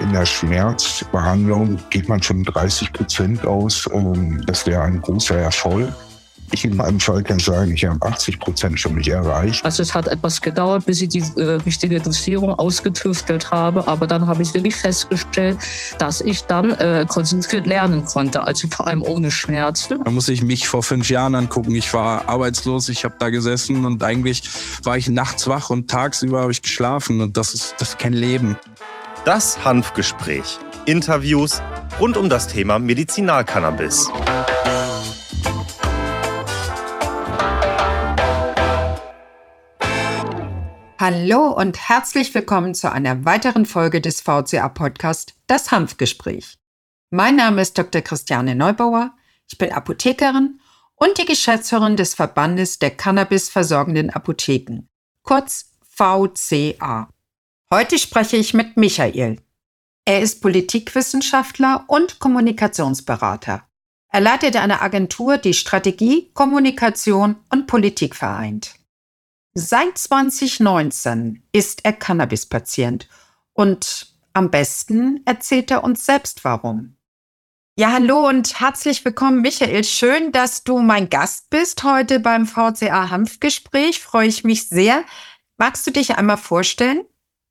In der Schmerzbehandlung geht man von 30 Prozent aus. Ähm, das wäre ein großer Erfolg. Ich in meinem Fall kann sagen, ich habe 80 Prozent schon nicht erreicht. Also es hat etwas gedauert, bis ich die äh, richtige Dosierung ausgetüftelt habe. Aber dann habe ich wirklich festgestellt, dass ich dann äh, konzentriert lernen konnte. Also vor allem ohne Schmerzen. Da muss ich mich vor fünf Jahren angucken. Ich war arbeitslos, ich habe da gesessen und eigentlich war ich nachts wach und tagsüber habe ich geschlafen. Und das ist, das ist kein Leben. Das Hanfgespräch. Interviews rund um das Thema Medizinalcannabis. Hallo und herzlich willkommen zu einer weiteren Folge des VCA-Podcast Das Hanfgespräch. Mein Name ist Dr. Christiane Neubauer, ich bin Apothekerin und die Geschäftsführerin des Verbandes der Cannabis versorgenden Apotheken, kurz VCA. Heute spreche ich mit Michael. Er ist Politikwissenschaftler und Kommunikationsberater. Er leitet eine Agentur, die Strategie, Kommunikation und Politik vereint. Seit 2019 ist er Cannabis-Patient und am besten erzählt er uns selbst warum. Ja, hallo und herzlich willkommen, Michael. Schön, dass du mein Gast bist heute beim VCA Hanfgespräch. Freue ich mich sehr. Magst du dich einmal vorstellen?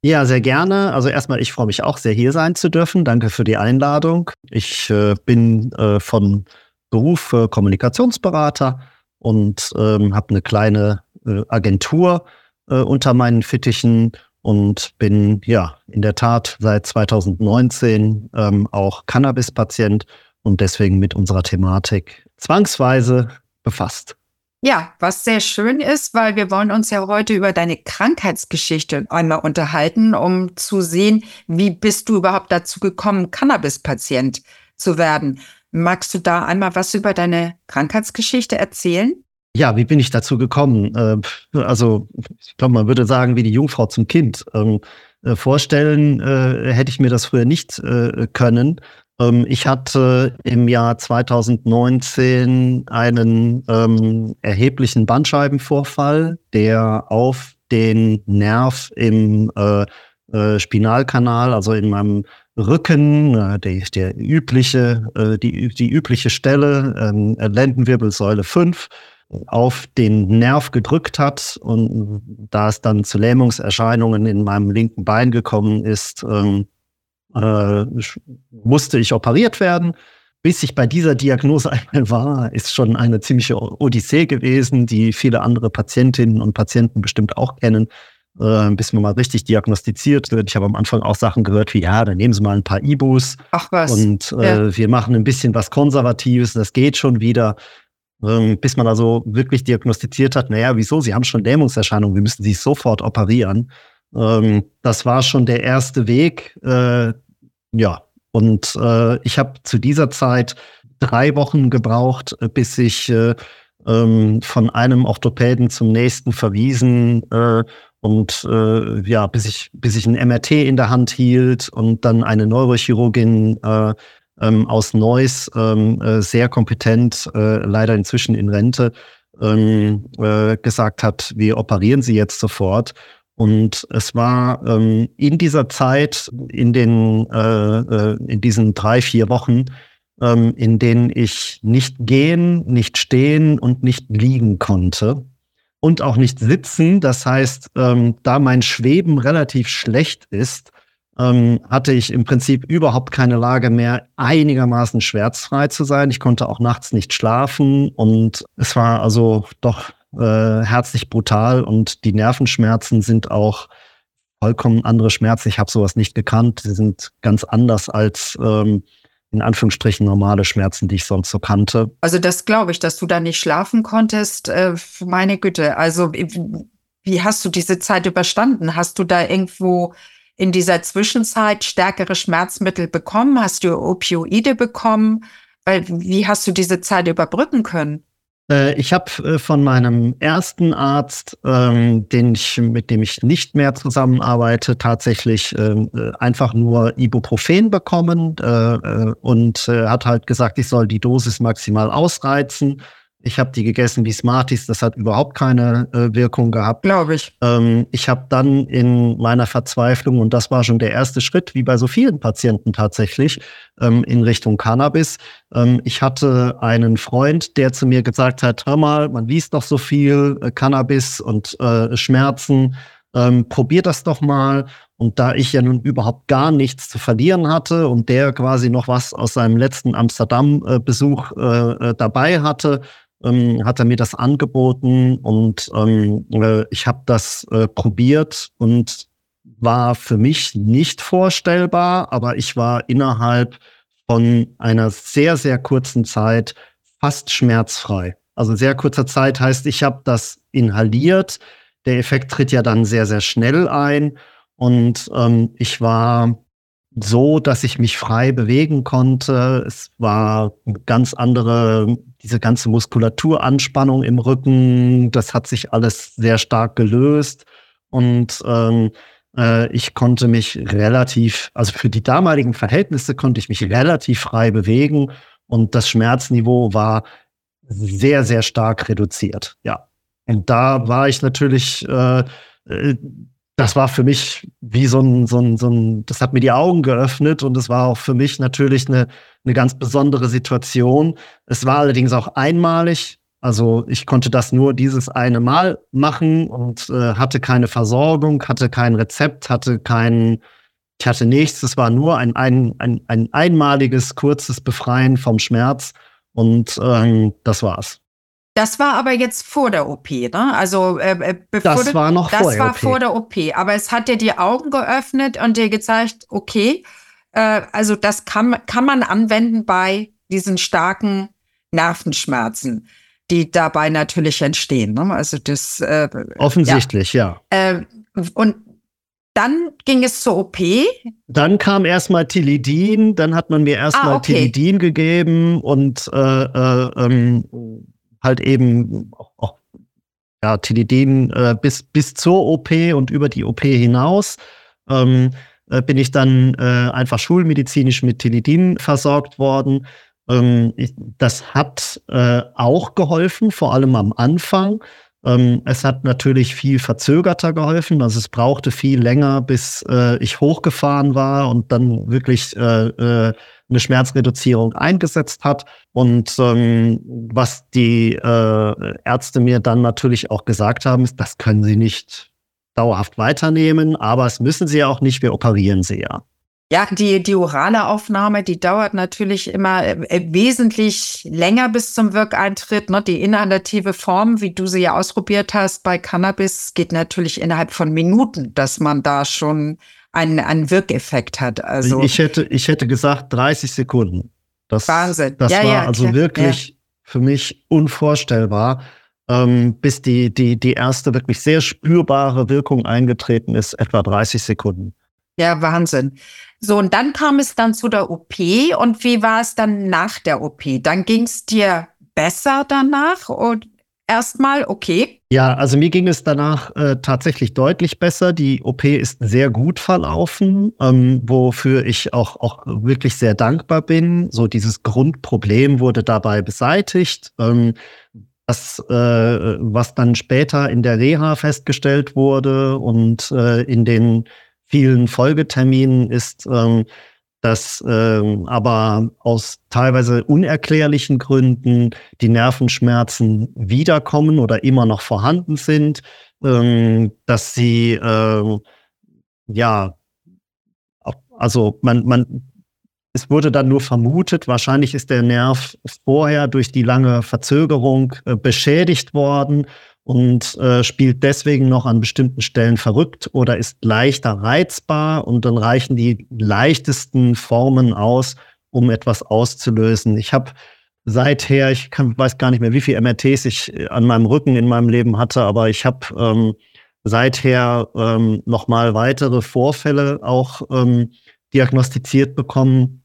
Ja, sehr gerne. Also erstmal, ich freue mich auch sehr, hier sein zu dürfen. Danke für die Einladung. Ich äh, bin äh, von Beruf äh, Kommunikationsberater und ähm, habe eine kleine Agentur äh, unter meinen Fittichen und bin ja in der Tat seit 2019 ähm, auch Cannabis-Patient und deswegen mit unserer Thematik zwangsweise befasst. Ja, was sehr schön ist, weil wir wollen uns ja heute über deine Krankheitsgeschichte einmal unterhalten, um zu sehen, wie bist du überhaupt dazu gekommen, Cannabis-Patient zu werden. Magst du da einmal was über deine Krankheitsgeschichte erzählen? Ja, wie bin ich dazu gekommen? Äh, also, ich glaube, man würde sagen, wie die Jungfrau zum Kind. Ähm, äh, vorstellen äh, hätte ich mir das früher nicht können. Ähm, ich hatte im Jahr 2019 einen ähm, erheblichen Bandscheibenvorfall, der auf den Nerv im Spinalkanal, also in meinem Rücken, der, der übliche, die, die übliche Stelle, Lendenwirbelsäule 5, auf den Nerv gedrückt hat und da es dann zu Lähmungserscheinungen in meinem linken Bein gekommen ist, ähm, äh, musste ich operiert werden. Bis ich bei dieser Diagnose einmal war, ist schon eine ziemliche Odyssee gewesen, die viele andere Patientinnen und Patienten bestimmt auch kennen, äh, bis man mal richtig diagnostiziert wird. Ich habe am Anfang auch Sachen gehört wie, ja, dann nehmen Sie mal ein paar Ibus. Ach was. Und äh, ja. wir machen ein bisschen was Konservatives, das geht schon wieder bis man also wirklich diagnostiziert hat, naja, wieso, Sie haben schon Lähmungserscheinungen, wir müssen Sie sofort operieren. Ähm, das war schon der erste Weg. Äh, ja, und äh, ich habe zu dieser Zeit drei Wochen gebraucht, äh, bis ich äh, ähm, von einem Orthopäden zum nächsten verwiesen und ja, bis ich, bis ich ein MRT in der Hand hielt und dann eine Neurochirurgin ähm, aus Neuss, ähm, äh, sehr kompetent, äh, leider inzwischen in Rente, ähm, äh, gesagt hat, wir operieren sie jetzt sofort. Und es war ähm, in dieser Zeit, in den, äh, äh, in diesen drei, vier Wochen, ähm, in denen ich nicht gehen, nicht stehen und nicht liegen konnte und auch nicht sitzen. Das heißt, ähm, da mein Schweben relativ schlecht ist, ähm, hatte ich im Prinzip überhaupt keine Lage mehr, einigermaßen schmerzfrei zu sein. Ich konnte auch nachts nicht schlafen und es war also doch äh, herzlich brutal und die Nervenschmerzen sind auch vollkommen andere Schmerzen. Ich habe sowas nicht gekannt. Sie sind ganz anders als ähm, in Anführungsstrichen normale Schmerzen, die ich sonst so kannte. Also das glaube ich, dass du da nicht schlafen konntest. Äh, meine Güte, also wie hast du diese Zeit überstanden? Hast du da irgendwo in dieser Zwischenzeit stärkere Schmerzmittel bekommen? Hast du Opioide bekommen? Wie hast du diese Zeit überbrücken können? Äh, ich habe äh, von meinem ersten Arzt, ähm, den ich, mit dem ich nicht mehr zusammenarbeite, tatsächlich ähm, äh, einfach nur Ibuprofen bekommen äh und äh, hat halt gesagt, ich soll die Dosis maximal ausreizen. Ich habe die gegessen wie Smarties, das hat überhaupt keine äh, Wirkung gehabt. Glaube ich. Ähm, ich habe dann in meiner Verzweiflung, und das war schon der erste Schritt, wie bei so vielen Patienten tatsächlich, ähm, in Richtung Cannabis. Ähm, ich hatte einen Freund, der zu mir gesagt hat, hör mal, man liest doch so viel äh, Cannabis und äh, Schmerzen, ähm, probier das doch mal. Und da ich ja nun überhaupt gar nichts zu verlieren hatte und der quasi noch was aus seinem letzten Amsterdam-Besuch äh, äh, dabei hatte, ähm, hat er mir das angeboten und ähm, äh, ich habe das äh, probiert und war für mich nicht vorstellbar, aber ich war innerhalb von einer sehr, sehr kurzen Zeit fast schmerzfrei. Also sehr kurzer Zeit heißt, ich habe das inhaliert. Der Effekt tritt ja dann sehr, sehr schnell ein und ähm, ich war so, dass ich mich frei bewegen konnte. Es war ganz andere, diese ganze Muskulaturanspannung im Rücken, das hat sich alles sehr stark gelöst. Und ähm, äh, ich konnte mich relativ, also für die damaligen Verhältnisse konnte ich mich relativ frei bewegen und das Schmerzniveau war sehr, sehr stark reduziert. Ja. Und da war ich natürlich äh, äh das war für mich wie so ein, so ein, so ein, das hat mir die Augen geöffnet und es war auch für mich natürlich eine, eine ganz besondere Situation. Es war allerdings auch einmalig. Also ich konnte das nur dieses eine Mal machen und äh, hatte keine Versorgung, hatte kein Rezept, hatte kein, ich hatte nichts. Es war nur ein, ein, ein, ein einmaliges, kurzes Befreien vom Schmerz und ähm, das war's. Das war aber jetzt vor der OP, ne? Also äh, äh bevor das war noch das vor der war OP. vor der OP. Aber es hat dir die Augen geöffnet und dir gezeigt, okay, äh, also das kann, kann man anwenden bei diesen starken Nervenschmerzen, die dabei natürlich entstehen. Ne? Also das äh, offensichtlich, ja. ja. Äh, und dann ging es zur OP. Dann kam erstmal Tilidin, dann hat man mir erstmal ah, okay. Tilidin gegeben und äh, äh, ähm, halt eben auch, ja, Tilidin äh, bis, bis zur OP und über die OP hinaus. Ähm, äh, bin ich dann äh, einfach schulmedizinisch mit Tilidin versorgt worden. Ähm, ich, das hat äh, auch geholfen, vor allem am Anfang. Ähm, es hat natürlich viel verzögerter geholfen. Also es brauchte viel länger, bis äh, ich hochgefahren war und dann wirklich äh, äh, eine Schmerzreduzierung eingesetzt hat. Und ähm, was die äh, Ärzte mir dann natürlich auch gesagt haben, ist, das können sie nicht dauerhaft weiternehmen, aber es müssen sie ja auch nicht, wir operieren sie ja. Ja, die, die orale Aufnahme, die dauert natürlich immer äh, wesentlich länger bis zum Wirkeintritt. Ne? Die inhalative Form, wie du sie ja ausprobiert hast bei Cannabis, geht natürlich innerhalb von Minuten, dass man da schon einen, einen Wirkeffekt hat. Also ich hätte, ich hätte gesagt 30 Sekunden. Das, Wahnsinn. Das ja, war ja, also klar. wirklich ja. für mich unvorstellbar, ähm, bis die, die, die erste wirklich sehr spürbare Wirkung eingetreten ist, etwa 30 Sekunden. Ja, Wahnsinn. So, und dann kam es dann zu der OP. Und wie war es dann nach der OP? Dann ging es dir besser danach? Und erstmal okay? Ja, also mir ging es danach äh, tatsächlich deutlich besser. Die OP ist sehr gut verlaufen, ähm, wofür ich auch, auch wirklich sehr dankbar bin. So dieses Grundproblem wurde dabei beseitigt. Ähm, das, äh, was dann später in der Reha festgestellt wurde und äh, in den vielen Folgeterminen ist, ähm, dass ähm, aber aus teilweise unerklärlichen Gründen die Nervenschmerzen wiederkommen oder immer noch vorhanden sind, ähm, dass sie ähm, ja also man man es wurde dann nur vermutet, wahrscheinlich ist der Nerv vorher durch die lange Verzögerung äh, beschädigt worden und äh, spielt deswegen noch an bestimmten Stellen verrückt oder ist leichter reizbar und dann reichen die leichtesten Formen aus, um etwas auszulösen. Ich habe seither, ich kann, weiß gar nicht mehr, wie viele MRTs ich äh, an meinem Rücken in meinem Leben hatte, aber ich habe ähm, seither ähm, noch mal weitere Vorfälle auch ähm, diagnostiziert bekommen.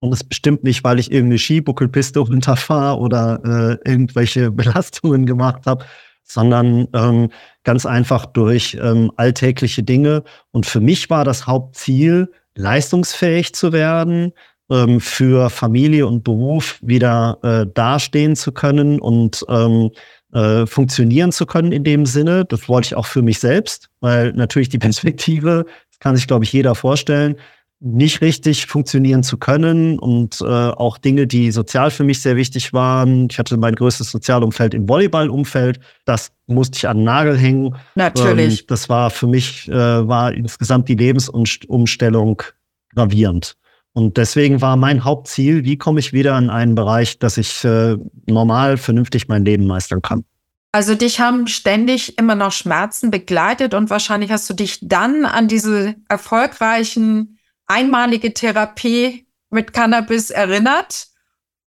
Und es bestimmt nicht, weil ich irgendeine Skibuckelpiste runterfahre oder äh, irgendwelche Belastungen gemacht habe, sondern ähm, ganz einfach durch ähm, alltägliche Dinge. Und für mich war das Hauptziel, leistungsfähig zu werden, ähm, für Familie und Beruf wieder äh, dastehen zu können und ähm, äh, funktionieren zu können in dem Sinne. Das wollte ich auch für mich selbst, weil natürlich die Perspektive, das kann sich, glaube ich, jeder vorstellen, nicht richtig funktionieren zu können und äh, auch Dinge, die sozial für mich sehr wichtig waren. Ich hatte mein größtes Sozialumfeld im Volleyballumfeld. Das musste ich an den Nagel hängen. Natürlich. Ähm, das war für mich, äh, war insgesamt die Lebensumstellung gravierend. Und deswegen war mein Hauptziel, wie komme ich wieder in einen Bereich, dass ich äh, normal, vernünftig mein Leben meistern kann. Also dich haben ständig immer noch Schmerzen begleitet und wahrscheinlich hast du dich dann an diese erfolgreichen einmalige Therapie mit Cannabis erinnert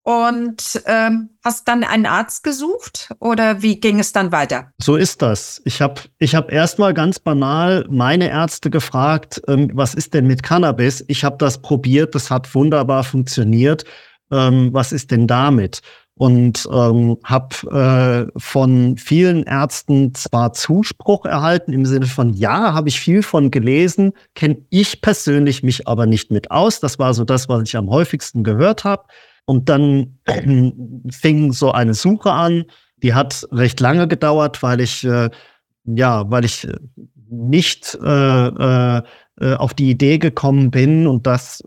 und ähm, hast dann einen Arzt gesucht oder wie ging es dann weiter? So ist das. Ich habe ich hab erstmal ganz banal meine Ärzte gefragt, ähm, was ist denn mit Cannabis? Ich habe das probiert, das hat wunderbar funktioniert. Ähm, was ist denn damit? Und ähm, habe äh, von vielen Ärzten zwar Zuspruch erhalten im Sinne von ja, habe ich viel von gelesen, kenne ich persönlich mich aber nicht mit aus. Das war so das, was ich am häufigsten gehört habe. Und dann äh, fing so eine Suche an. Die hat recht lange gedauert, weil ich äh, ja, weil ich nicht äh, äh, äh, auf die Idee gekommen bin und das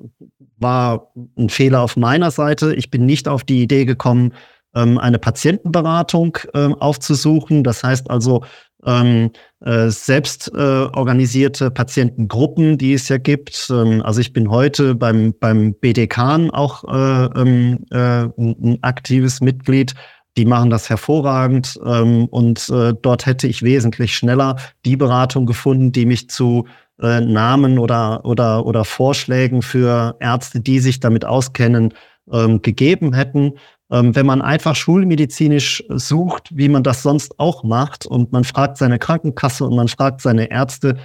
war ein Fehler auf meiner Seite. Ich bin nicht auf die Idee gekommen, ähm, eine Patientenberatung ähm, aufzusuchen. Das heißt also, ähm, äh, selbst äh, organisierte Patientengruppen, die es ja gibt. Ähm, also ich bin heute beim, beim BDK auch äh, ähm, äh, ein aktives Mitglied. Die machen das hervorragend ähm, und äh, dort hätte ich wesentlich schneller die Beratung gefunden, die mich zu äh, Namen oder, oder, oder Vorschlägen für Ärzte, die sich damit auskennen, ähm, gegeben hätten. Ähm, wenn man einfach schulmedizinisch sucht, wie man das sonst auch macht, und man fragt seine Krankenkasse und man fragt seine Ärzte,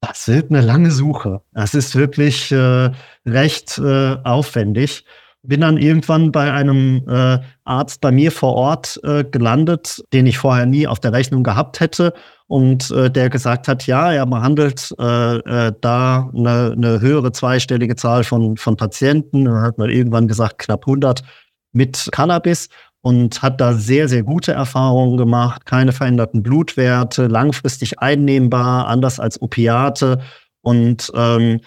das wird eine lange Suche. Das ist wirklich äh, recht äh, aufwendig. Bin dann irgendwann bei einem äh, Arzt bei mir vor Ort äh, gelandet, den ich vorher nie auf der Rechnung gehabt hätte und äh, der gesagt hat, ja, er behandelt äh, äh, da eine, eine höhere zweistellige Zahl von, von Patienten. Dann hat man irgendwann gesagt, knapp 100 mit Cannabis und hat da sehr, sehr gute Erfahrungen gemacht. Keine veränderten Blutwerte, langfristig einnehmbar, anders als Opiate. Und ähm,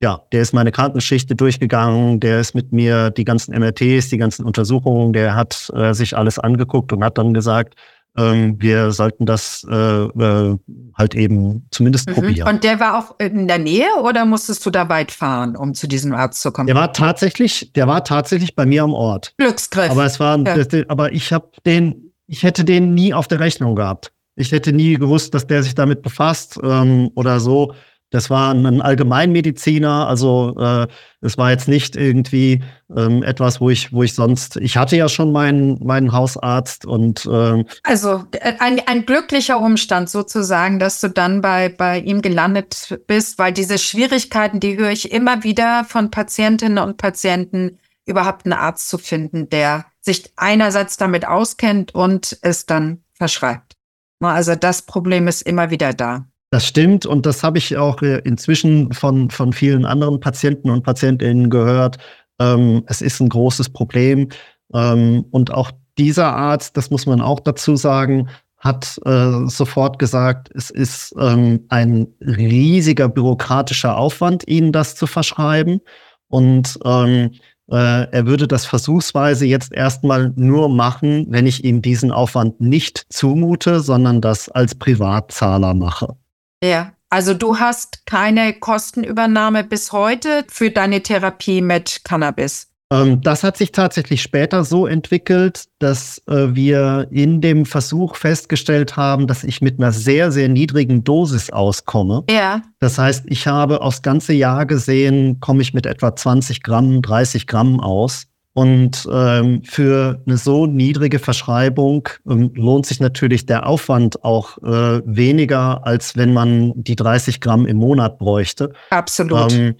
ja, der ist meine Krankengeschichte durchgegangen, der ist mit mir die ganzen MRTs, die ganzen Untersuchungen, der hat äh, sich alles angeguckt und hat dann gesagt, ähm, wir sollten das äh, äh, halt eben zumindest mhm. probieren. Und der war auch in der Nähe oder musstest du da weit fahren, um zu diesem Arzt zu kommen? Der war tatsächlich, der war tatsächlich bei mir am Ort. Glücksgriff. Aber es war, ja. aber ich habe den, ich hätte den nie auf der Rechnung gehabt. Ich hätte nie gewusst, dass der sich damit befasst ähm, oder so. Das war ein Allgemeinmediziner, also äh, es war jetzt nicht irgendwie ähm, etwas, wo ich, wo ich sonst. Ich hatte ja schon meinen meinen Hausarzt und ähm, also äh, ein, ein glücklicher Umstand sozusagen, dass du dann bei bei ihm gelandet bist, weil diese Schwierigkeiten, die höre ich immer wieder von Patientinnen und Patienten, überhaupt einen Arzt zu finden, der sich einerseits damit auskennt und es dann verschreibt. Also das Problem ist immer wieder da. Das stimmt und das habe ich auch äh, inzwischen von, von vielen anderen Patienten und Patientinnen gehört. Ähm, es ist ein großes Problem. Ähm, und auch dieser Arzt, das muss man auch dazu sagen, hat äh, sofort gesagt, es ist ähm, ein riesiger bürokratischer Aufwand, ihnen das zu verschreiben. Und ähm, äh, er würde das versuchsweise jetzt erstmal nur machen, wenn ich ihm diesen Aufwand nicht zumute, sondern das als Privatzahler mache. Ja, also du hast keine Kostenübernahme bis heute für deine Therapie mit Cannabis. Ähm, das hat sich tatsächlich später so entwickelt, dass äh, wir in dem Versuch festgestellt haben, dass ich mit einer sehr, sehr niedrigen Dosis auskomme. Ja. Das heißt, ich habe aufs ganze Jahr gesehen, komme ich mit etwa 20 Gramm, 30 Gramm aus. Und ähm, für eine so niedrige Verschreibung ähm, lohnt sich natürlich der Aufwand auch äh, weniger, als wenn man die 30 Gramm im Monat bräuchte. Absolut. Ähm,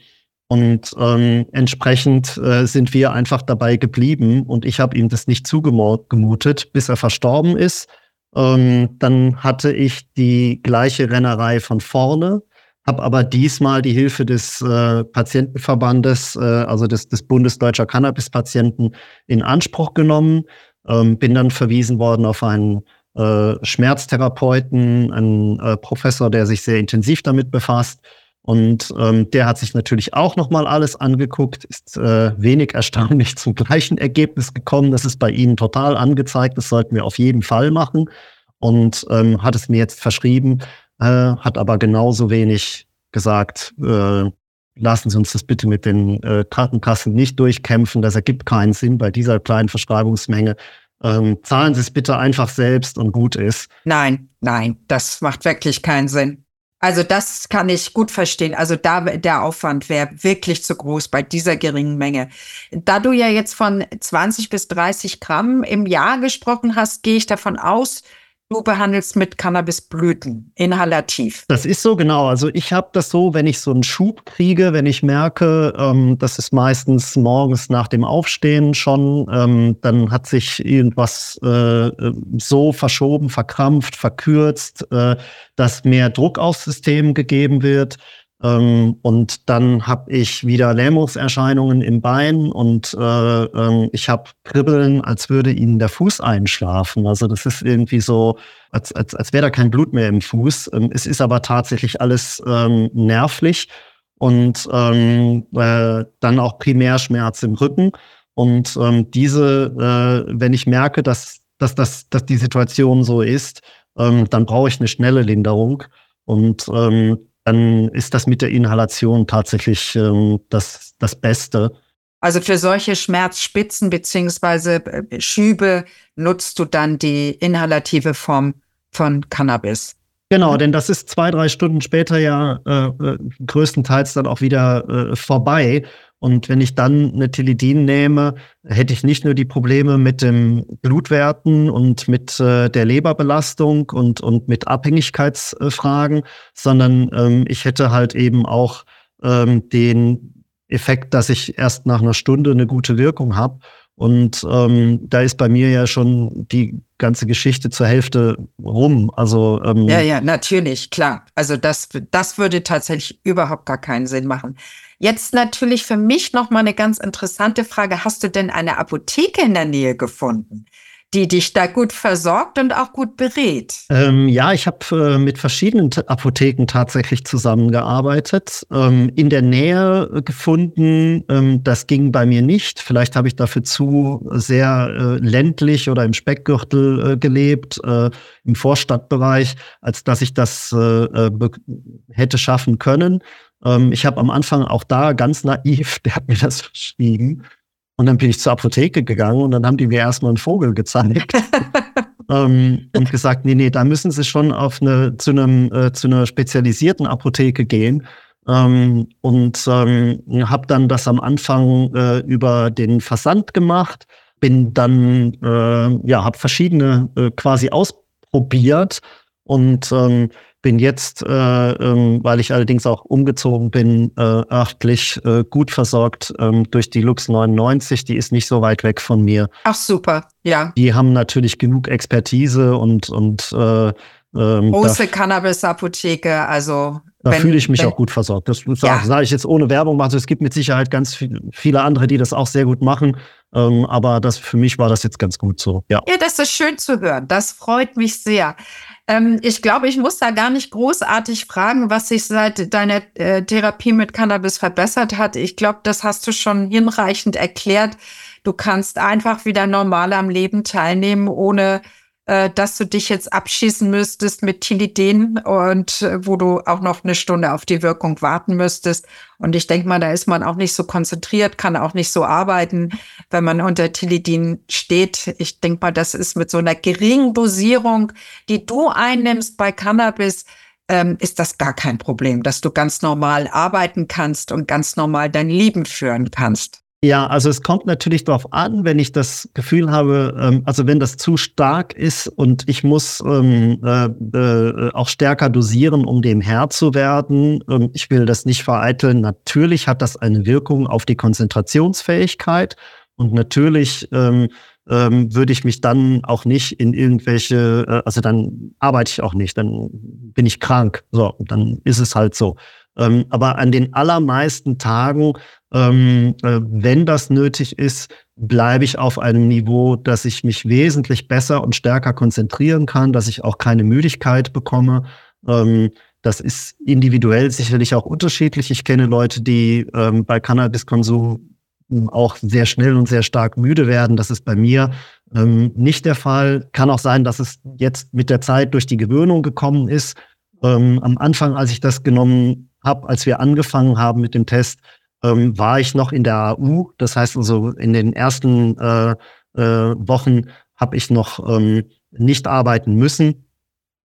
und ähm, entsprechend äh, sind wir einfach dabei geblieben und ich habe ihm das nicht zugemutet, bis er verstorben ist. Ähm, dann hatte ich die gleiche Rennerei von vorne habe aber diesmal die Hilfe des äh, Patientenverbandes, äh, also des, des Bundesdeutscher Cannabis-Patienten, in Anspruch genommen. Ähm, bin dann verwiesen worden auf einen äh, Schmerztherapeuten, einen äh, Professor, der sich sehr intensiv damit befasst. Und ähm, der hat sich natürlich auch nochmal alles angeguckt, ist äh, wenig erstaunlich zum gleichen Ergebnis gekommen. Das ist bei Ihnen total angezeigt, das sollten wir auf jeden Fall machen. Und ähm, hat es mir jetzt verschrieben, äh, hat aber genauso wenig gesagt, äh, lassen Sie uns das bitte mit den äh, Krankenkassen nicht durchkämpfen, das ergibt keinen Sinn bei dieser kleinen Verschreibungsmenge. Ähm, zahlen Sie es bitte einfach selbst und gut ist. Nein, nein, das macht wirklich keinen Sinn. Also das kann ich gut verstehen. Also da der Aufwand wäre wirklich zu groß bei dieser geringen Menge. Da du ja jetzt von 20 bis 30 Gramm im Jahr gesprochen hast, gehe ich davon aus, Du behandelst mit Cannabisblüten, inhalativ. Das ist so, genau. Also ich habe das so, wenn ich so einen Schub kriege, wenn ich merke, ähm, das ist meistens morgens nach dem Aufstehen schon, ähm, dann hat sich irgendwas äh, so verschoben, verkrampft, verkürzt, äh, dass mehr Druck aufs System gegeben wird. Ähm, und dann habe ich wieder Lähmungserscheinungen im Bein und äh, äh, ich habe Kribbeln, als würde ihnen der Fuß einschlafen. Also das ist irgendwie so, als, als, als wäre da kein Blut mehr im Fuß. Ähm, es ist aber tatsächlich alles ähm, nervlich und ähm, äh, dann auch Primärschmerz im Rücken. Und ähm, diese, äh, wenn ich merke, dass, dass, dass, dass die Situation so ist, ähm, dann brauche ich eine schnelle Linderung. Und ähm, dann ist das mit der Inhalation tatsächlich ähm, das, das Beste. Also für solche Schmerzspitzen beziehungsweise äh, Schübe nutzt du dann die inhalative Form von Cannabis. Genau, denn das ist zwei, drei Stunden später ja äh, äh größtenteils dann auch wieder äh, vorbei. Und wenn ich dann eine Tilidin nehme, hätte ich nicht nur die Probleme mit den Blutwerten und mit äh, der Leberbelastung und, und mit Abhängigkeitsfragen, sondern ähm, ich hätte halt eben auch ähm, den Effekt, dass ich erst nach einer Stunde eine gute Wirkung habe. Und ähm, da ist bei mir ja schon die ganze Geschichte zur Hälfte rum. Also ähm, ja, ja, natürlich, klar. Also das, das würde tatsächlich überhaupt gar keinen Sinn machen. Jetzt natürlich für mich noch mal eine ganz interessante Frage: Hast du denn eine Apotheke in der Nähe gefunden? die dich da gut versorgt und auch gut berät. Ähm, ja, ich habe äh, mit verschiedenen Apotheken tatsächlich zusammengearbeitet. Ähm, in der Nähe gefunden, ähm, das ging bei mir nicht. Vielleicht habe ich dafür zu sehr äh, ländlich oder im Speckgürtel äh, gelebt, äh, im Vorstadtbereich, als dass ich das äh, äh, hätte schaffen können. Ähm, ich habe am Anfang auch da ganz naiv, der hat mir das verschrieben. Und dann bin ich zur Apotheke gegangen und dann haben die mir erstmal einen Vogel gezeigt. ähm, und gesagt, nee, nee, da müssen sie schon auf eine, zu, einem, äh, zu einer spezialisierten Apotheke gehen. Ähm, und ähm, habe dann das am Anfang äh, über den Versand gemacht, bin dann, äh, ja, habe verschiedene äh, quasi ausprobiert und ähm, bin jetzt, äh, ähm, weil ich allerdings auch umgezogen bin, äh, örtlich äh, gut versorgt ähm, durch die Lux 99. Die ist nicht so weit weg von mir. Ach super, ja. Die haben natürlich genug Expertise und und äh, ähm, große Cannabis-Apotheke, also da fühle ich mich wenn, auch gut versorgt. Das ja. sage ich jetzt ohne Werbung. Also es gibt mit Sicherheit ganz viel, viele andere, die das auch sehr gut machen. Ähm, aber das für mich war das jetzt ganz gut so. Ja. ja, das ist schön zu hören. Das freut mich sehr. Ähm, ich glaube, ich muss da gar nicht großartig fragen, was sich seit deiner äh, Therapie mit Cannabis verbessert hat. Ich glaube, das hast du schon hinreichend erklärt. Du kannst einfach wieder normal am Leben teilnehmen, ohne äh, dass du dich jetzt abschießen müsstest mit Tilidin und äh, wo du auch noch eine Stunde auf die Wirkung warten müsstest. Und ich denke mal, da ist man auch nicht so konzentriert, kann auch nicht so arbeiten, wenn man unter Tilidin steht. Ich denke mal, das ist mit so einer geringen Dosierung, die du einnimmst bei Cannabis, ähm, ist das gar kein Problem, dass du ganz normal arbeiten kannst und ganz normal dein Leben führen kannst. Ja, also es kommt natürlich darauf an, wenn ich das Gefühl habe, ähm, also wenn das zu stark ist und ich muss ähm, äh, äh, auch stärker dosieren, um dem Herr zu werden. Ähm, ich will das nicht vereiteln. Natürlich hat das eine Wirkung auf die Konzentrationsfähigkeit und natürlich ähm, ähm, würde ich mich dann auch nicht in irgendwelche, äh, also dann arbeite ich auch nicht, dann bin ich krank. So, dann ist es halt so. Ähm, aber an den allermeisten Tagen, ähm, äh, wenn das nötig ist, bleibe ich auf einem Niveau, dass ich mich wesentlich besser und stärker konzentrieren kann, dass ich auch keine Müdigkeit bekomme. Ähm, das ist individuell sicherlich auch unterschiedlich. Ich kenne Leute, die ähm, bei Cannabiskonsum auch sehr schnell und sehr stark müde werden. Das ist bei mir ähm, nicht der Fall. Kann auch sein, dass es jetzt mit der Zeit durch die Gewöhnung gekommen ist. Ähm, am Anfang, als ich das genommen habe, als wir angefangen haben mit dem Test, ähm, war ich noch in der AU. Das heißt also, in den ersten äh, äh, Wochen habe ich noch ähm, nicht arbeiten müssen.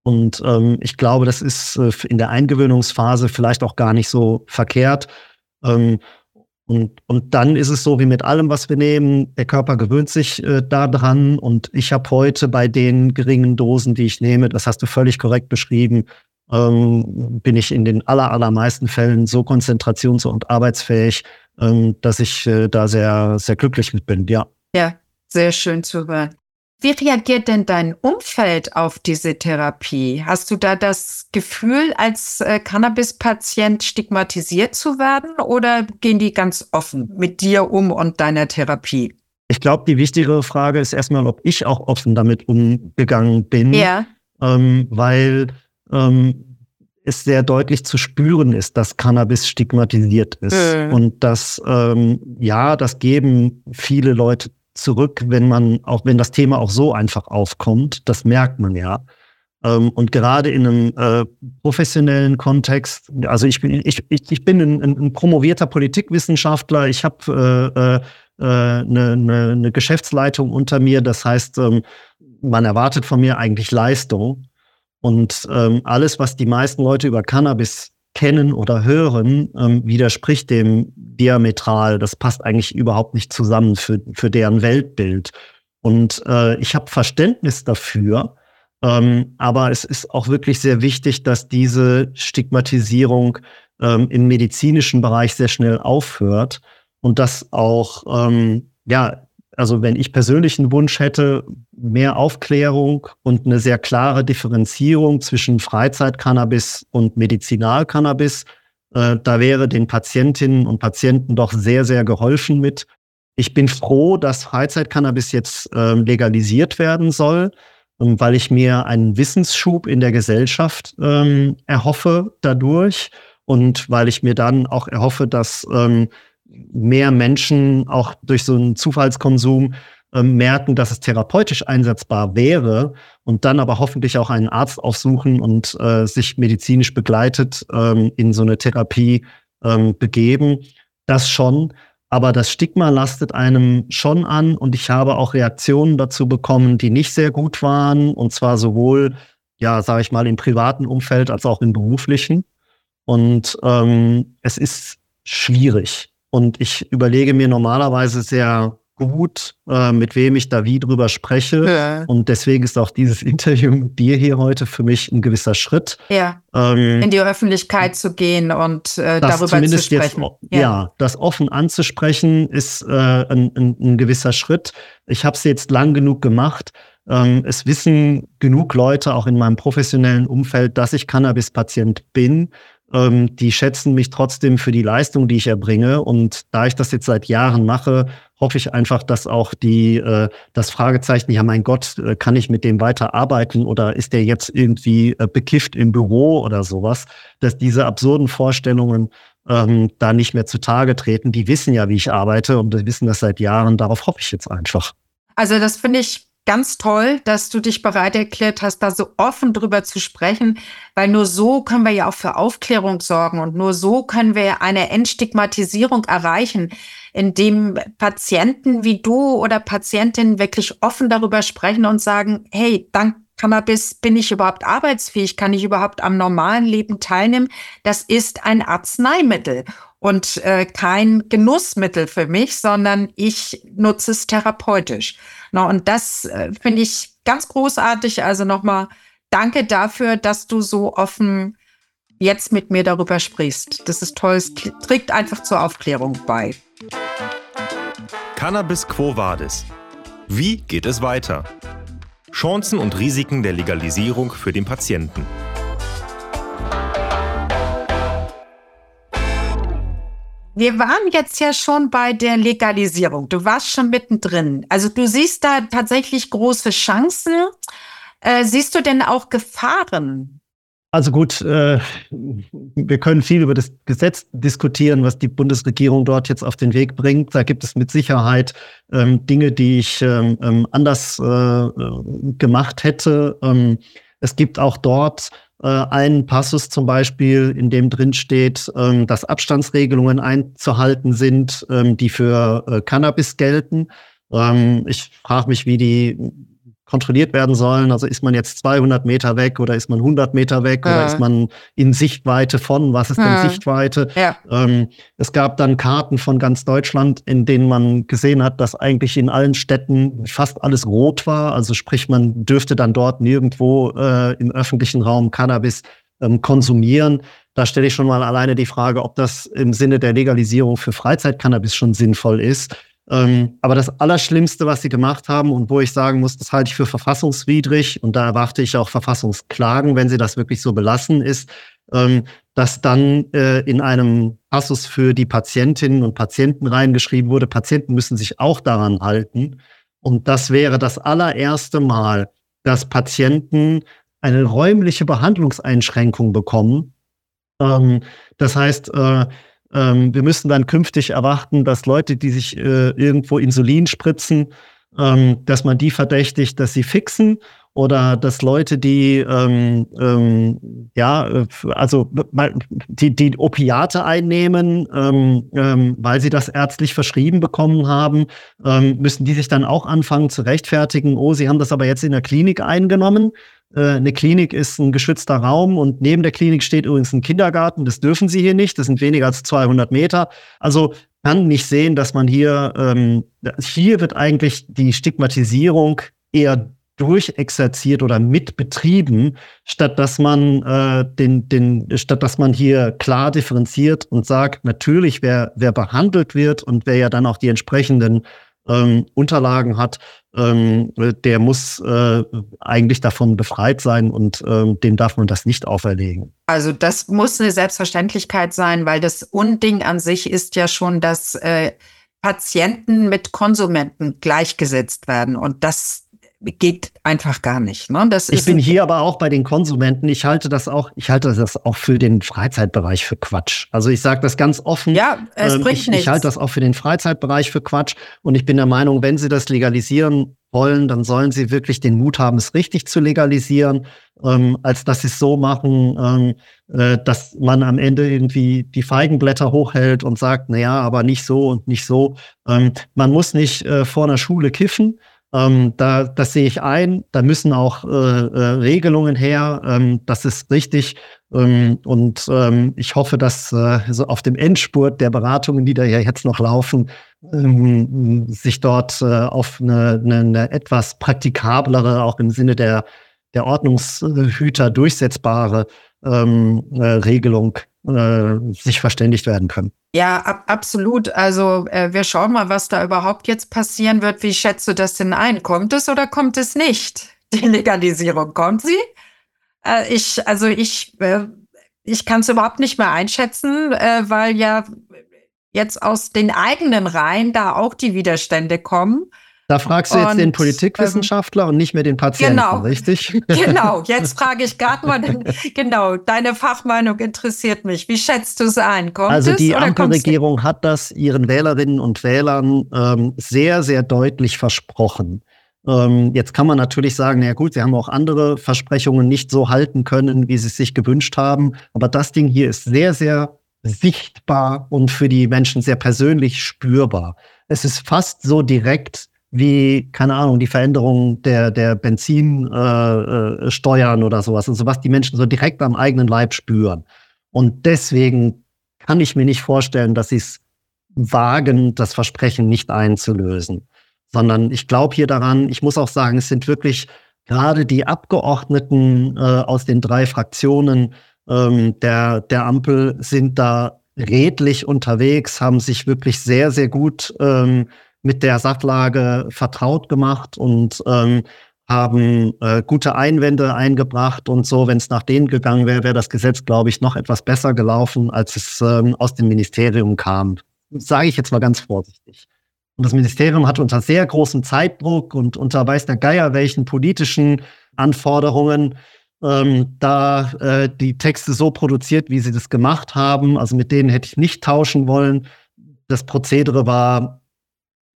Und ähm, ich glaube, das ist äh, in der Eingewöhnungsphase vielleicht auch gar nicht so verkehrt. Ähm, und, und dann ist es so wie mit allem, was wir nehmen, der Körper gewöhnt sich äh, daran. Und ich habe heute bei den geringen Dosen, die ich nehme, das hast du völlig korrekt beschrieben, ähm, bin ich in den aller, allermeisten Fällen so konzentrations- und arbeitsfähig, ähm, dass ich äh, da sehr, sehr glücklich mit bin, ja. Ja, sehr schön zu hören. Wie reagiert denn dein Umfeld auf diese Therapie? Hast du da das Gefühl, als äh, Cannabis-Patient stigmatisiert zu werden oder gehen die ganz offen mit dir um und deiner Therapie? Ich glaube, die wichtigere Frage ist erstmal, ob ich auch offen damit umgegangen bin. Ja. Ähm, weil ähm, es sehr deutlich zu spüren ist, dass Cannabis stigmatisiert ist. Mhm. Und das, ähm, ja, das geben viele Leute zurück, wenn man, auch wenn das Thema auch so einfach aufkommt. Das merkt man ja. Ähm, und gerade in einem äh, professionellen Kontext, also ich bin, ich, ich, ich bin ein, ein promovierter Politikwissenschaftler, ich habe äh, äh, eine, eine, eine Geschäftsleitung unter mir, das heißt, ähm, man erwartet von mir eigentlich Leistung. Und ähm, alles, was die meisten Leute über Cannabis kennen oder hören, ähm, widerspricht dem diametral. Das passt eigentlich überhaupt nicht zusammen für, für deren Weltbild. Und äh, ich habe Verständnis dafür, ähm, aber es ist auch wirklich sehr wichtig, dass diese Stigmatisierung ähm, im medizinischen Bereich sehr schnell aufhört und dass auch ähm, ja also wenn ich persönlich einen Wunsch hätte, mehr Aufklärung und eine sehr klare Differenzierung zwischen Freizeit-Cannabis und Medizinal-Cannabis, äh, da wäre den Patientinnen und Patienten doch sehr, sehr geholfen mit. Ich bin froh, dass Freizeit-Cannabis jetzt äh, legalisiert werden soll, ähm, weil ich mir einen Wissensschub in der Gesellschaft ähm, erhoffe dadurch und weil ich mir dann auch erhoffe, dass ähm, mehr Menschen auch durch so einen Zufallskonsum äh, merken, dass es therapeutisch einsetzbar wäre und dann aber hoffentlich auch einen Arzt aufsuchen und äh, sich medizinisch begleitet ähm, in so eine Therapie ähm, begeben. Das schon. Aber das Stigma lastet einem schon an und ich habe auch Reaktionen dazu bekommen, die nicht sehr gut waren und zwar sowohl, ja, sage ich mal, im privaten Umfeld als auch im beruflichen. Und ähm, es ist schwierig. Und ich überlege mir normalerweise sehr gut, äh, mit wem ich da wie drüber spreche. Ja. Und deswegen ist auch dieses Interview mit dir hier heute für mich ein gewisser Schritt. Ja. Ähm, in die Öffentlichkeit zu gehen und äh, darüber zu sprechen. Jetzt, ja. ja. das offen anzusprechen ist äh, ein, ein, ein gewisser Schritt. Ich habe es jetzt lang genug gemacht. Ähm, es wissen genug Leute auch in meinem professionellen Umfeld, dass ich Cannabis-Patient bin ähm, die schätzen mich trotzdem für die Leistung, die ich erbringe. Und da ich das jetzt seit Jahren mache, hoffe ich einfach, dass auch die äh, das Fragezeichen, ja mein Gott, äh, kann ich mit dem weiter arbeiten oder ist der jetzt irgendwie äh, bekifft im Büro oder sowas, dass diese absurden Vorstellungen ähm, da nicht mehr zutage treten. Die wissen ja, wie ich arbeite und die wissen das seit Jahren. Darauf hoffe ich jetzt einfach. Also das finde ich ganz toll, dass du dich bereit erklärt hast, da so offen drüber zu sprechen, weil nur so können wir ja auch für Aufklärung sorgen und nur so können wir eine Entstigmatisierung erreichen, indem Patienten wie du oder Patientinnen wirklich offen darüber sprechen und sagen, hey, dank Cannabis bin ich überhaupt arbeitsfähig, kann ich überhaupt am normalen Leben teilnehmen? Das ist ein Arzneimittel und äh, kein Genussmittel für mich, sondern ich nutze es therapeutisch. No, und das äh, finde ich ganz großartig. Also nochmal danke dafür, dass du so offen jetzt mit mir darüber sprichst. Das ist toll. Es trägt einfach zur Aufklärung bei. Cannabis Quo Vadis. Wie geht es weiter? Chancen und Risiken der Legalisierung für den Patienten. Wir waren jetzt ja schon bei der Legalisierung. Du warst schon mittendrin. Also du siehst da tatsächlich große Chancen. Äh, siehst du denn auch Gefahren also gut, äh, wir können viel über das Gesetz diskutieren, was die Bundesregierung dort jetzt auf den Weg bringt. Da gibt es mit Sicherheit ähm, Dinge, die ich ähm, ähm anders äh, gemacht hätte. Ähm, es gibt auch dort äh, einen Passus zum Beispiel, in dem drin steht, ähm, dass Abstandsregelungen einzuhalten sind, ähm, die für äh, Cannabis gelten. Ich frage mich, wie die kontrolliert werden sollen. Also ist man jetzt 200 Meter weg oder ist man 100 Meter weg ja. oder ist man in Sichtweite von, was ist ja. denn Sichtweite? Ja. Ähm, es gab dann Karten von ganz Deutschland, in denen man gesehen hat, dass eigentlich in allen Städten fast alles rot war. Also sprich, man dürfte dann dort nirgendwo äh, im öffentlichen Raum Cannabis ähm, konsumieren. Da stelle ich schon mal alleine die Frage, ob das im Sinne der Legalisierung für Freizeit-Cannabis schon sinnvoll ist. Ähm, aber das Allerschlimmste, was sie gemacht haben und wo ich sagen muss, das halte ich für verfassungswidrig und da erwarte ich auch Verfassungsklagen, wenn sie das wirklich so belassen, ist, ähm, dass dann äh, in einem Passus für die Patientinnen und Patienten reingeschrieben wurde, Patienten müssen sich auch daran halten. Und das wäre das allererste Mal, dass Patienten eine räumliche Behandlungseinschränkung bekommen. Ähm, das heißt, äh, ähm, wir müssen dann künftig erwarten, dass Leute, die sich äh, irgendwo Insulin spritzen, ähm, dass man die verdächtigt, dass sie fixen oder dass Leute, die ähm, ähm, ja, also die, die Opiate einnehmen, ähm, ähm, weil sie das ärztlich verschrieben bekommen haben, ähm, müssen die sich dann auch anfangen zu rechtfertigen, oh, sie haben das aber jetzt in der Klinik eingenommen. Äh, eine Klinik ist ein geschützter Raum und neben der Klinik steht übrigens ein Kindergarten. Das dürfen sie hier nicht. Das sind weniger als 200 Meter. Also kann nicht sehen, dass man hier, ähm, hier wird eigentlich die Stigmatisierung eher durchexerziert oder mitbetrieben, statt dass man äh, den, den, statt dass man hier klar differenziert und sagt, natürlich, wer, wer behandelt wird und wer ja dann auch die entsprechenden ähm, Unterlagen hat, ähm, der muss äh, eigentlich davon befreit sein und ähm, dem darf man das nicht auferlegen. Also das muss eine Selbstverständlichkeit sein, weil das Unding an sich ist ja schon, dass äh, Patienten mit Konsumenten gleichgesetzt werden und das geht einfach gar nicht. Ne? Das ich bin hier aber auch bei den Konsumenten. Ich halte das auch, ich halte das auch für den Freizeitbereich für Quatsch. Also ich sage das ganz offen. Ja, es ähm, ich, nichts. Ich halte das auch für den Freizeitbereich für Quatsch. Und ich bin der Meinung, wenn Sie das legalisieren wollen, dann sollen Sie wirklich den Mut haben, es richtig zu legalisieren, ähm, als dass Sie es so machen, ähm, äh, dass man am Ende irgendwie die Feigenblätter hochhält und sagt, na ja, aber nicht so und nicht so. Ähm, man muss nicht äh, vor einer Schule kiffen. Ähm, da, das sehe ich ein. Da müssen auch äh, äh, Regelungen her. Ähm, das ist richtig. Ähm, und ähm, ich hoffe, dass äh, so auf dem Endspurt der Beratungen, die da ja jetzt noch laufen, ähm, sich dort äh, auf eine, eine, eine etwas praktikablere, auch im Sinne der, der Ordnungshüter durchsetzbare ähm, äh, Regelung äh, sich verständigt werden können. Ja, ab, absolut. Also äh, wir schauen mal, was da überhaupt jetzt passieren wird. Wie schätzt du das denn ein? Kommt es oder kommt es nicht? Die Legalisierung kommt sie? Äh, ich, also ich, äh, ich kann es überhaupt nicht mehr einschätzen, weil ja jetzt aus den eigenen Reihen da auch die Widerstände kommen. Da fragst du jetzt und, den Politikwissenschaftler ähm, und nicht mehr den Patienten, genau, richtig? Genau, jetzt frage ich gerade mal, den, genau, deine Fachmeinung interessiert mich. Wie schätzt du es ein? Kommt also die Ampelregierung hat das ihren Wählerinnen und Wählern ähm, sehr, sehr deutlich versprochen. Ähm, jetzt kann man natürlich sagen, na gut, sie haben auch andere Versprechungen nicht so halten können, wie sie es sich gewünscht haben. Aber das Ding hier ist sehr, sehr sichtbar und für die Menschen sehr persönlich spürbar. Es ist fast so direkt, wie, keine Ahnung, die Veränderung der, der Benzinsteuern äh, äh, oder sowas. Also was die Menschen so direkt am eigenen Leib spüren. Und deswegen kann ich mir nicht vorstellen, dass sie es wagen, das Versprechen nicht einzulösen. Sondern ich glaube hier daran, ich muss auch sagen, es sind wirklich gerade die Abgeordneten äh, aus den drei Fraktionen ähm, der, der Ampel sind da redlich unterwegs, haben sich wirklich sehr, sehr gut ähm, mit der Sachlage vertraut gemacht und ähm, haben äh, gute Einwände eingebracht und so. Wenn es nach denen gegangen wäre, wäre das Gesetz, glaube ich, noch etwas besser gelaufen, als es ähm, aus dem Ministerium kam. sage ich jetzt mal ganz vorsichtig. Und das Ministerium hat unter sehr großem Zeitdruck und unter weiß der Geier welchen politischen Anforderungen ähm, da äh, die Texte so produziert, wie sie das gemacht haben. Also mit denen hätte ich nicht tauschen wollen. Das Prozedere war,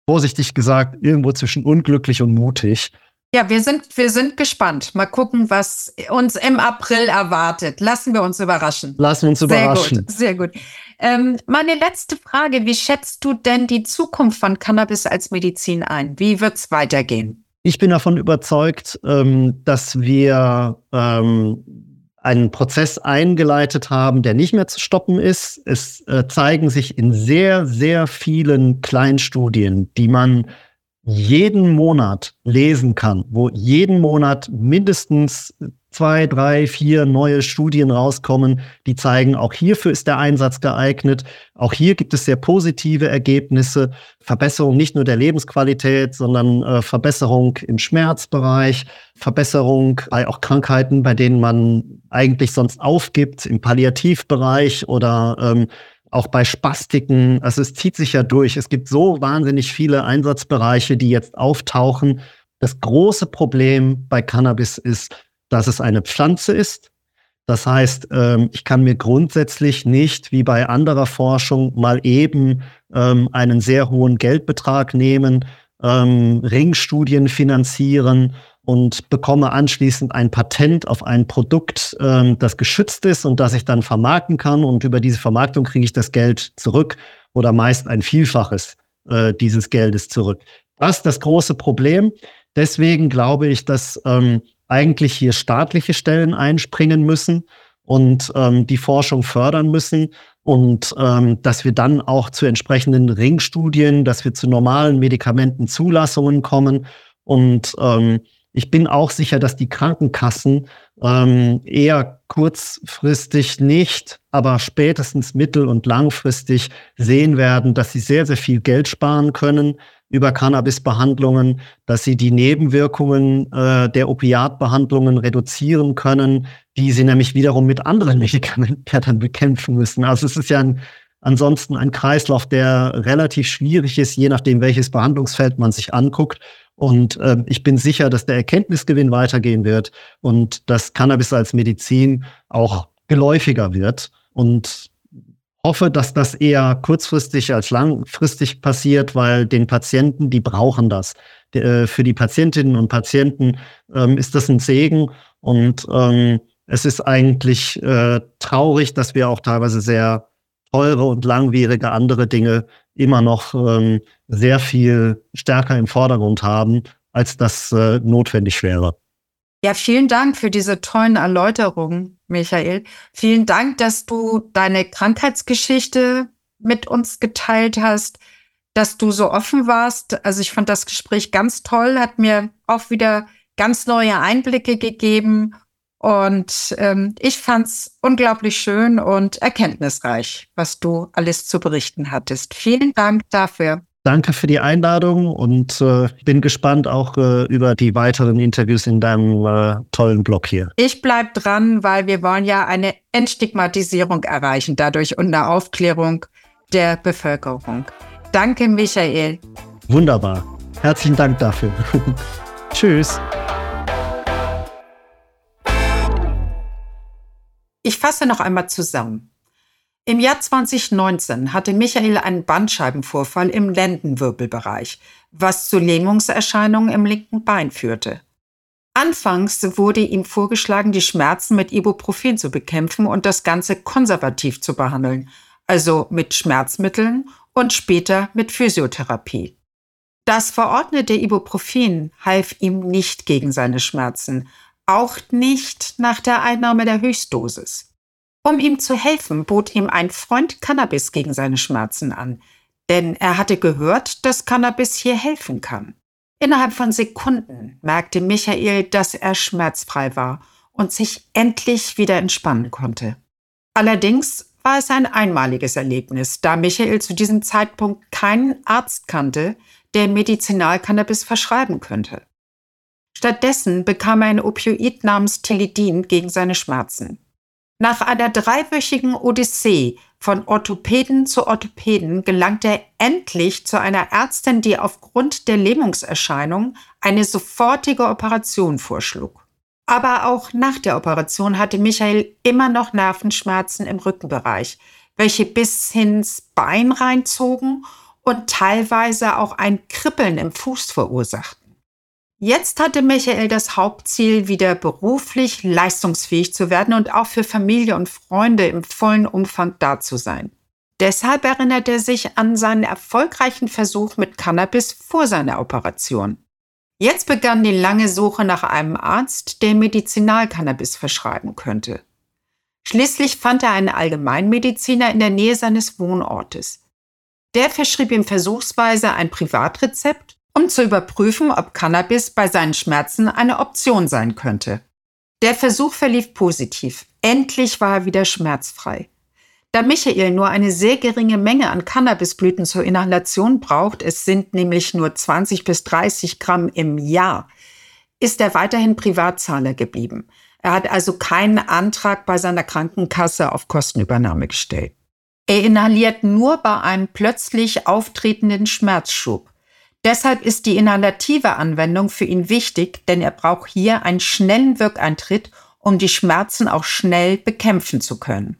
vorsichtig gesagt, irgendwo zwischen unglücklich und mutig. Ja, wir sind, wir sind gespannt. Mal gucken, was uns im April erwartet. Lassen wir uns überraschen. Lassen wir uns überraschen. Sehr gut, sehr gut. Ähm, meine letzte Frage, wie schätzt du denn die Zukunft von Cannabis als Medizin ein? Wie wird es weitergehen? Ich bin davon überzeugt, ähm, dass wir ähm, einen Prozess eingeleitet haben, der nicht mehr zu stoppen ist. Es äh, zeigen sich in sehr, sehr vielen Kleinstudien, die man jeden Monat lesen kann, wo jeden Monat mindestens zwei, drei, vier neue Studien rauskommen, die zeigen, auch hierfür ist der Einsatz geeignet. Auch hier gibt es sehr positive Ergebnisse. Verbesserung nicht nur der Lebensqualität, sondern äh, Verbesserung im Schmerzbereich, Verbesserung bei auch Krankheiten, bei denen man eigentlich sonst aufgibt, im Palliativbereich oder ähm, auch bei Spastiken. Also es zieht sich ja durch. Es gibt so wahnsinnig viele Einsatzbereiche, die jetzt auftauchen. Das große Problem bei Cannabis ist, dass es eine Pflanze ist. Das heißt, ähm, ich kann mir grundsätzlich nicht wie bei anderer Forschung mal eben ähm, einen sehr hohen Geldbetrag nehmen, ähm, Ringstudien finanzieren und bekomme anschließend ein Patent auf ein Produkt, ähm, das geschützt ist und das ich dann vermarkten kann. Und über diese Vermarktung kriege ich das Geld zurück oder meist ein Vielfaches äh, dieses Geldes zurück. Das ist das große Problem. Deswegen glaube ich, dass ähm, eigentlich hier staatliche Stellen einspringen müssen und ähm, die Forschung fördern müssen und ähm, dass wir dann auch zu entsprechenden Ringstudien, dass wir zu normalen Medikamentenzulassungen kommen. Und ähm, ich bin auch sicher, dass die Krankenkassen ähm, eher kurzfristig nicht, aber spätestens mittel- und langfristig sehen werden, dass sie sehr, sehr viel Geld sparen können über Cannabis-Behandlungen, dass sie die Nebenwirkungen äh, der Opiatbehandlungen reduzieren können, die sie nämlich wiederum mit anderen Medikamenten bekämpfen müssen. Also es ist ja ein, ansonsten ein Kreislauf, der relativ schwierig ist, je nachdem, welches Behandlungsfeld man sich anguckt. Und äh, ich bin sicher, dass der Erkenntnisgewinn weitergehen wird und dass Cannabis als Medizin auch geläufiger wird. Und hoffe, dass das eher kurzfristig als langfristig passiert, weil den Patienten, die brauchen das. Äh, für die Patientinnen und Patienten ähm, ist das ein Segen und ähm, es ist eigentlich äh, traurig, dass wir auch teilweise sehr teure und langwierige andere Dinge immer noch ähm, sehr viel stärker im Vordergrund haben, als das äh, notwendig wäre. Ja, vielen Dank für diese tollen Erläuterungen, Michael. Vielen Dank, dass du deine Krankheitsgeschichte mit uns geteilt hast, dass du so offen warst. Also ich fand das Gespräch ganz toll, hat mir auch wieder ganz neue Einblicke gegeben und ähm, ich fand's unglaublich schön und erkenntnisreich, was du alles zu berichten hattest. Vielen Dank dafür. Danke für die Einladung und äh, bin gespannt auch äh, über die weiteren Interviews in deinem äh, tollen Blog hier. Ich bleib dran, weil wir wollen ja eine Entstigmatisierung erreichen, dadurch und eine Aufklärung der Bevölkerung. Danke, Michael. Wunderbar. Herzlichen Dank dafür. Tschüss. Ich fasse noch einmal zusammen. Im Jahr 2019 hatte Michael einen Bandscheibenvorfall im Lendenwirbelbereich, was zu Lähmungserscheinungen im linken Bein führte. Anfangs wurde ihm vorgeschlagen, die Schmerzen mit Ibuprofen zu bekämpfen und das Ganze konservativ zu behandeln, also mit Schmerzmitteln und später mit Physiotherapie. Das verordnete Ibuprofen half ihm nicht gegen seine Schmerzen, auch nicht nach der Einnahme der Höchstdosis. Um ihm zu helfen, bot ihm ein Freund Cannabis gegen seine Schmerzen an, denn er hatte gehört, dass Cannabis hier helfen kann. Innerhalb von Sekunden merkte Michael, dass er schmerzfrei war und sich endlich wieder entspannen konnte. Allerdings war es ein einmaliges Erlebnis, da Michael zu diesem Zeitpunkt keinen Arzt kannte, der Medizinalcannabis verschreiben könnte. Stattdessen bekam er ein Opioid namens Tilidin gegen seine Schmerzen. Nach einer dreiwöchigen Odyssee von Orthopäden zu Orthopäden gelangt er endlich zu einer Ärztin, die aufgrund der Lähmungserscheinung eine sofortige Operation vorschlug. Aber auch nach der Operation hatte Michael immer noch Nervenschmerzen im Rückenbereich, welche bis ins Bein reinzogen und teilweise auch ein Kribbeln im Fuß verursachten. Jetzt hatte Michael das Hauptziel, wieder beruflich leistungsfähig zu werden und auch für Familie und Freunde im vollen Umfang da zu sein. Deshalb erinnert er sich an seinen erfolgreichen Versuch mit Cannabis vor seiner Operation. Jetzt begann die lange Suche nach einem Arzt, der Medizinalcannabis verschreiben könnte. Schließlich fand er einen Allgemeinmediziner in der Nähe seines Wohnortes. Der verschrieb ihm versuchsweise ein Privatrezept um zu überprüfen, ob Cannabis bei seinen Schmerzen eine Option sein könnte. Der Versuch verlief positiv. Endlich war er wieder schmerzfrei. Da Michael nur eine sehr geringe Menge an Cannabisblüten zur Inhalation braucht, es sind nämlich nur 20 bis 30 Gramm im Jahr, ist er weiterhin Privatzahler geblieben. Er hat also keinen Antrag bei seiner Krankenkasse auf Kostenübernahme gestellt. Er inhaliert nur bei einem plötzlich auftretenden Schmerzschub. Deshalb ist die inhalative Anwendung für ihn wichtig, denn er braucht hier einen schnellen Wirkeintritt, um die Schmerzen auch schnell bekämpfen zu können.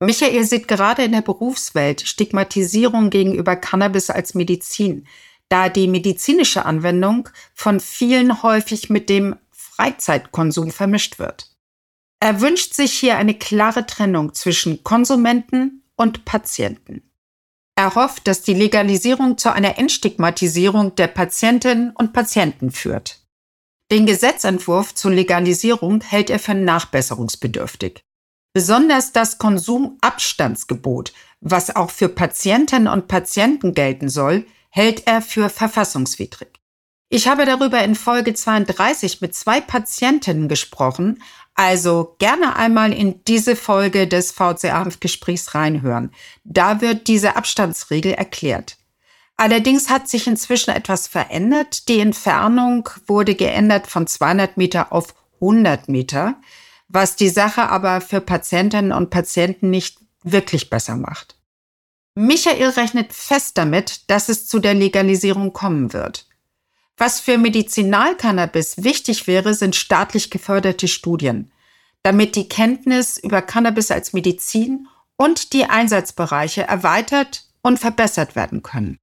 Michael sieht gerade in der Berufswelt Stigmatisierung gegenüber Cannabis als Medizin, da die medizinische Anwendung von vielen häufig mit dem Freizeitkonsum vermischt wird. Er wünscht sich hier eine klare Trennung zwischen Konsumenten und Patienten. Er hofft, dass die Legalisierung zu einer Entstigmatisierung der Patientinnen und Patienten führt. Den Gesetzentwurf zur Legalisierung hält er für nachbesserungsbedürftig. Besonders das Konsumabstandsgebot, was auch für Patientinnen und Patienten gelten soll, hält er für verfassungswidrig. Ich habe darüber in Folge 32 mit zwei Patientinnen gesprochen, also gerne einmal in diese Folge des VCA-Gesprächs reinhören. Da wird diese Abstandsregel erklärt. Allerdings hat sich inzwischen etwas verändert. Die Entfernung wurde geändert von 200 Meter auf 100 Meter, was die Sache aber für Patientinnen und Patienten nicht wirklich besser macht. Michael rechnet fest damit, dass es zu der Legalisierung kommen wird. Was für Medizinalcannabis wichtig wäre, sind staatlich geförderte Studien, damit die Kenntnis über Cannabis als Medizin und die Einsatzbereiche erweitert und verbessert werden können.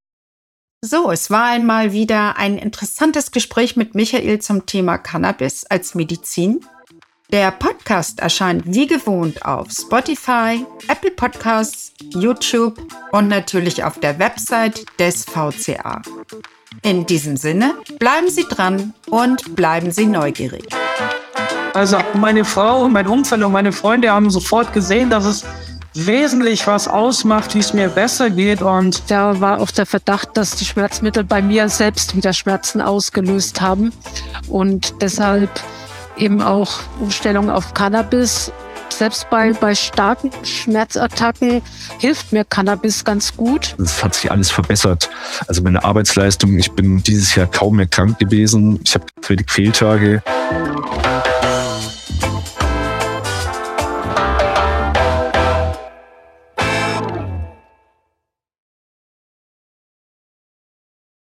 So, es war einmal wieder ein interessantes Gespräch mit Michael zum Thema Cannabis als Medizin. Der Podcast erscheint wie gewohnt auf Spotify, Apple Podcasts, YouTube und natürlich auf der Website des VCA. In diesem Sinne, bleiben Sie dran und bleiben Sie neugierig. Also meine Frau und mein Umfeld und meine Freunde haben sofort gesehen, dass es wesentlich was ausmacht, wie es mir besser geht. Und da war auch der Verdacht, dass die Schmerzmittel bei mir selbst wieder Schmerzen ausgelöst haben. Und deshalb eben auch Umstellung auf Cannabis selbst bei, bei starken Schmerzattacken hilft mir Cannabis ganz gut. Es hat sich alles verbessert. Also meine Arbeitsleistung, ich bin dieses Jahr kaum mehr krank gewesen. Ich habe wenig Fehltage.